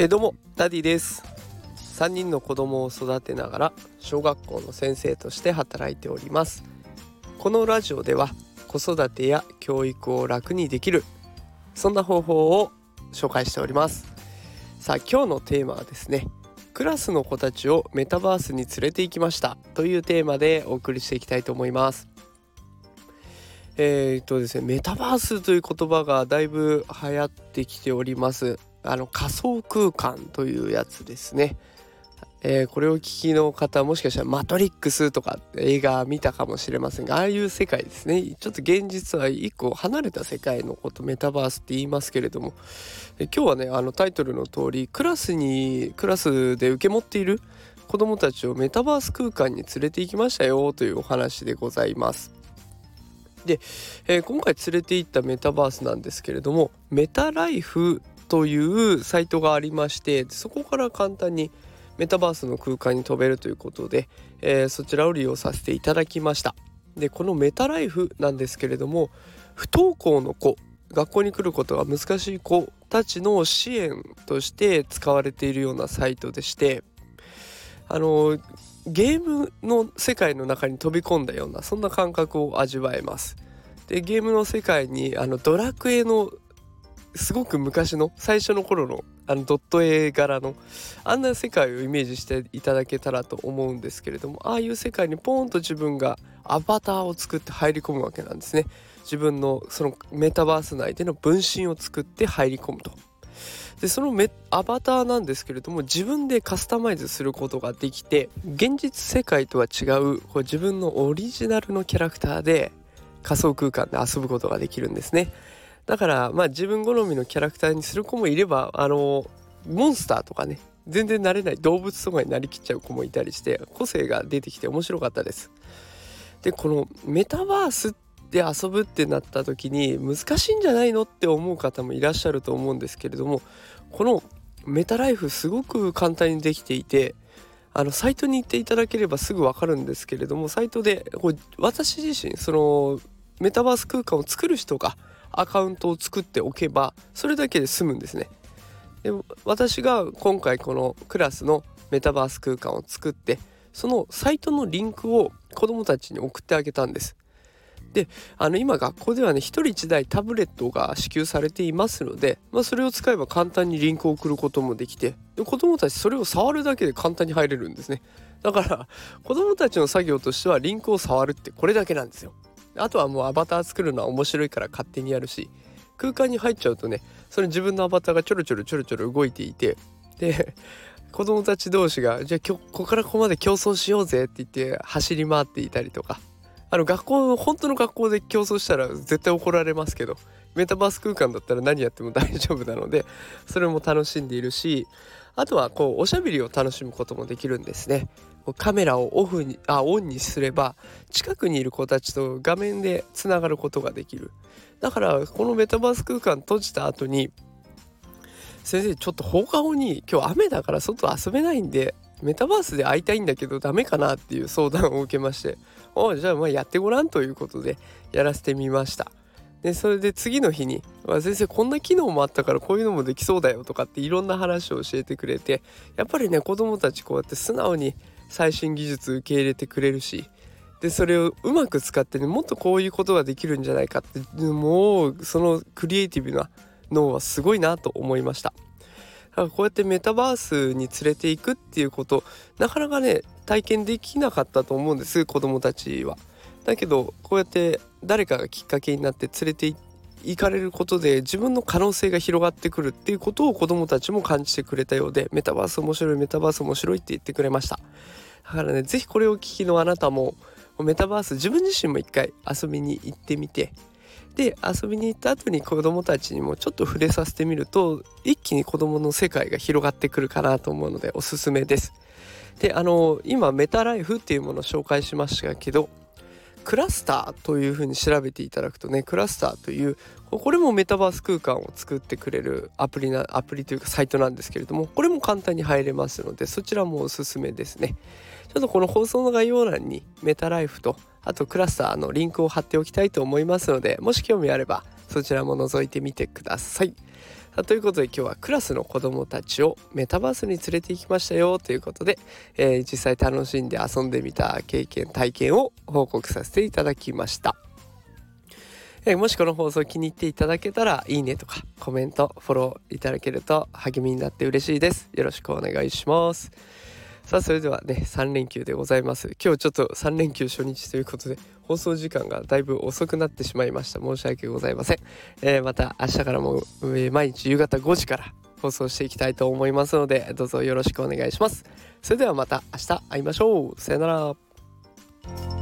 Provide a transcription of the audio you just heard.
えー、どうもダディです。3人の子供を育てながら小学校の先生として働いております。このラジオでは子育てや教育を楽にできるそんな方法を紹介しております。さあ今日のテーマはですねクラスの子たちをメタバースに連れて行きましたというテーマでお送りしていきたいと思います。えー、っとですねメタバースという言葉がだいぶ流行ってきております。あの仮想空間というやつですね。えー、これを聞きの方もしかしたら「マトリックス」とか映画見たかもしれませんがああいう世界ですねちょっと現実は一個離れた世界のことメタバースって言いますけれども今日はねあのタイトルの通りクラスにクラスで受け持っている子どもたちをメタバース空間に連れて行きましたよというお話でございます。で、えー、今回連れて行ったメタバースなんですけれどもメタライフというサイトがありましてそこから簡単にメタバースの空間に飛べるということで、えー、そちらを利用させていただきましたでこのメタライフなんですけれども不登校の子学校に来ることが難しい子たちの支援として使われているようなサイトでしてあのゲームの世界の中に飛び込んだようなそんな感覚を味わえます。でゲームの世界にあのドラクエのすごく昔の最初の頃のあのドット絵柄のあんな世界をイメージしていただけたらと思うんですけれどもああいう世界にポーンと自分がアバターを作って入り込むわけなんですね。自分のそのメタバース内での分身を作って入り込むと。でそのメアバターなんですけれども自分でカスタマイズすることができて現実世界とは違うこう自分のオリジナルのキャラクターで仮想空間で遊ぶことができるんですね。だからまあ自分好みのキャラクターにする子もいればあのモンスターとかね全然慣れない動物とかになりきっちゃう子もいたりして個性が出てきて面白かったです。でこのメタバースで遊ぶってなった時に難しいんじゃないのって思う方もいらっしゃると思うんですけれどもこのメタライフすごく簡単にできていてあのサイトに行っていただければすぐ分かるんですけれどもサイトでこう私自身そのメタバース空間を作る人がアカウントを作っておけばそれだけで済むんですね。で私が今回このクラスのメタバース空間を作ってそのサイトのリンクを子どもたちに送ってあげたんです。であの今学校ではね1人1台タブレットが支給されていますので、まあ、それを使えば簡単にリンクを送ることもできてで子どもたちそれを触るだけで簡単に入れるんですねだから子どもたちの作業としてはリンクを触るってこれだけなんですよあとはもうアバター作るのは面白いから勝手にやるし空間に入っちゃうとねそれ自分のアバターがちょろちょろちょろちょろ動いていてで 子供たち同士がじゃあここからここまで競争しようぜって言って走り回っていたりとか。あの学校本当の学校で競争したら絶対怒られますけどメタバース空間だったら何やっても大丈夫なのでそれも楽しんでいるしあとはこうおしゃべりを楽しむこともできるんですね。カメラをオフにあオンにすれば近くにいる子たちと画面でつながることができる。だからこのメタバース空間閉じた後に先生ちょっと放課後に今日雨だから外遊べないんでメタバースで会いたいんだけどダメかなっていう相談を受けまして。おじゃあまあやってごらんということでやらせてみました。でそれで次の日に「先生こんな機能もあったからこういうのもできそうだよ」とかっていろんな話を教えてくれてやっぱりね子供たちこうやって素直に最新技術受け入れてくれるしでそれをうまく使ってねもっとこういうことができるんじゃないかってもうそのクリエイティブな脳はすごいなと思いました。だからこうやってメタバースに連れていくっていうことなかなかね体験できなかったと思うんです子供たちは。だけどこうやって誰かがきっかけになって連れて行行かれることで自分の可能性が広がってくるっていうことを子供たちも感じてくれたようでメタバース面白いメタバース面白いって言ってくれましただからね是非これを聞きのあなたもメタバース自分自身も一回遊びに行ってみてで遊びに行った後に子どもたちにもちょっと触れさせてみると一気に子どもの世界が広がってくるかなと思うのでおすすめです。であの今メタライフっていうものを紹介しましたけどクラスターというふうに調べていただくとねクラスターというこれもメタバース空間を作ってくれるアプリなアプリというかサイトなんですけれどもこれも簡単に入れますのでそちらもおすすめですね。ちょっとこの放送の概要欄にメタライフとあとクラスターのリンクを貼っておきたいと思いますのでもし興味あればそちらも覗いてみてください。ということで今日はクラスの子どもたちをメタバースに連れて行きましたよということで、えー、実際楽しんで遊んでみた経験体験を報告させていただきました。え、もしこの放送気に入っていただけたらいいねとかコメントフォローいただけると励みになって嬉しいですよろしくお願いしますさあそれではね3連休でございます。今日ちょっと3連休初日ということで放送時間がだいぶ遅くなってしまいました。申し訳ございません、えー、また明日からも、えー、毎日夕方5時から放送していきたいと思いますのでどうぞよろしくお願いします。それではまた明日会いましょう。さよなら。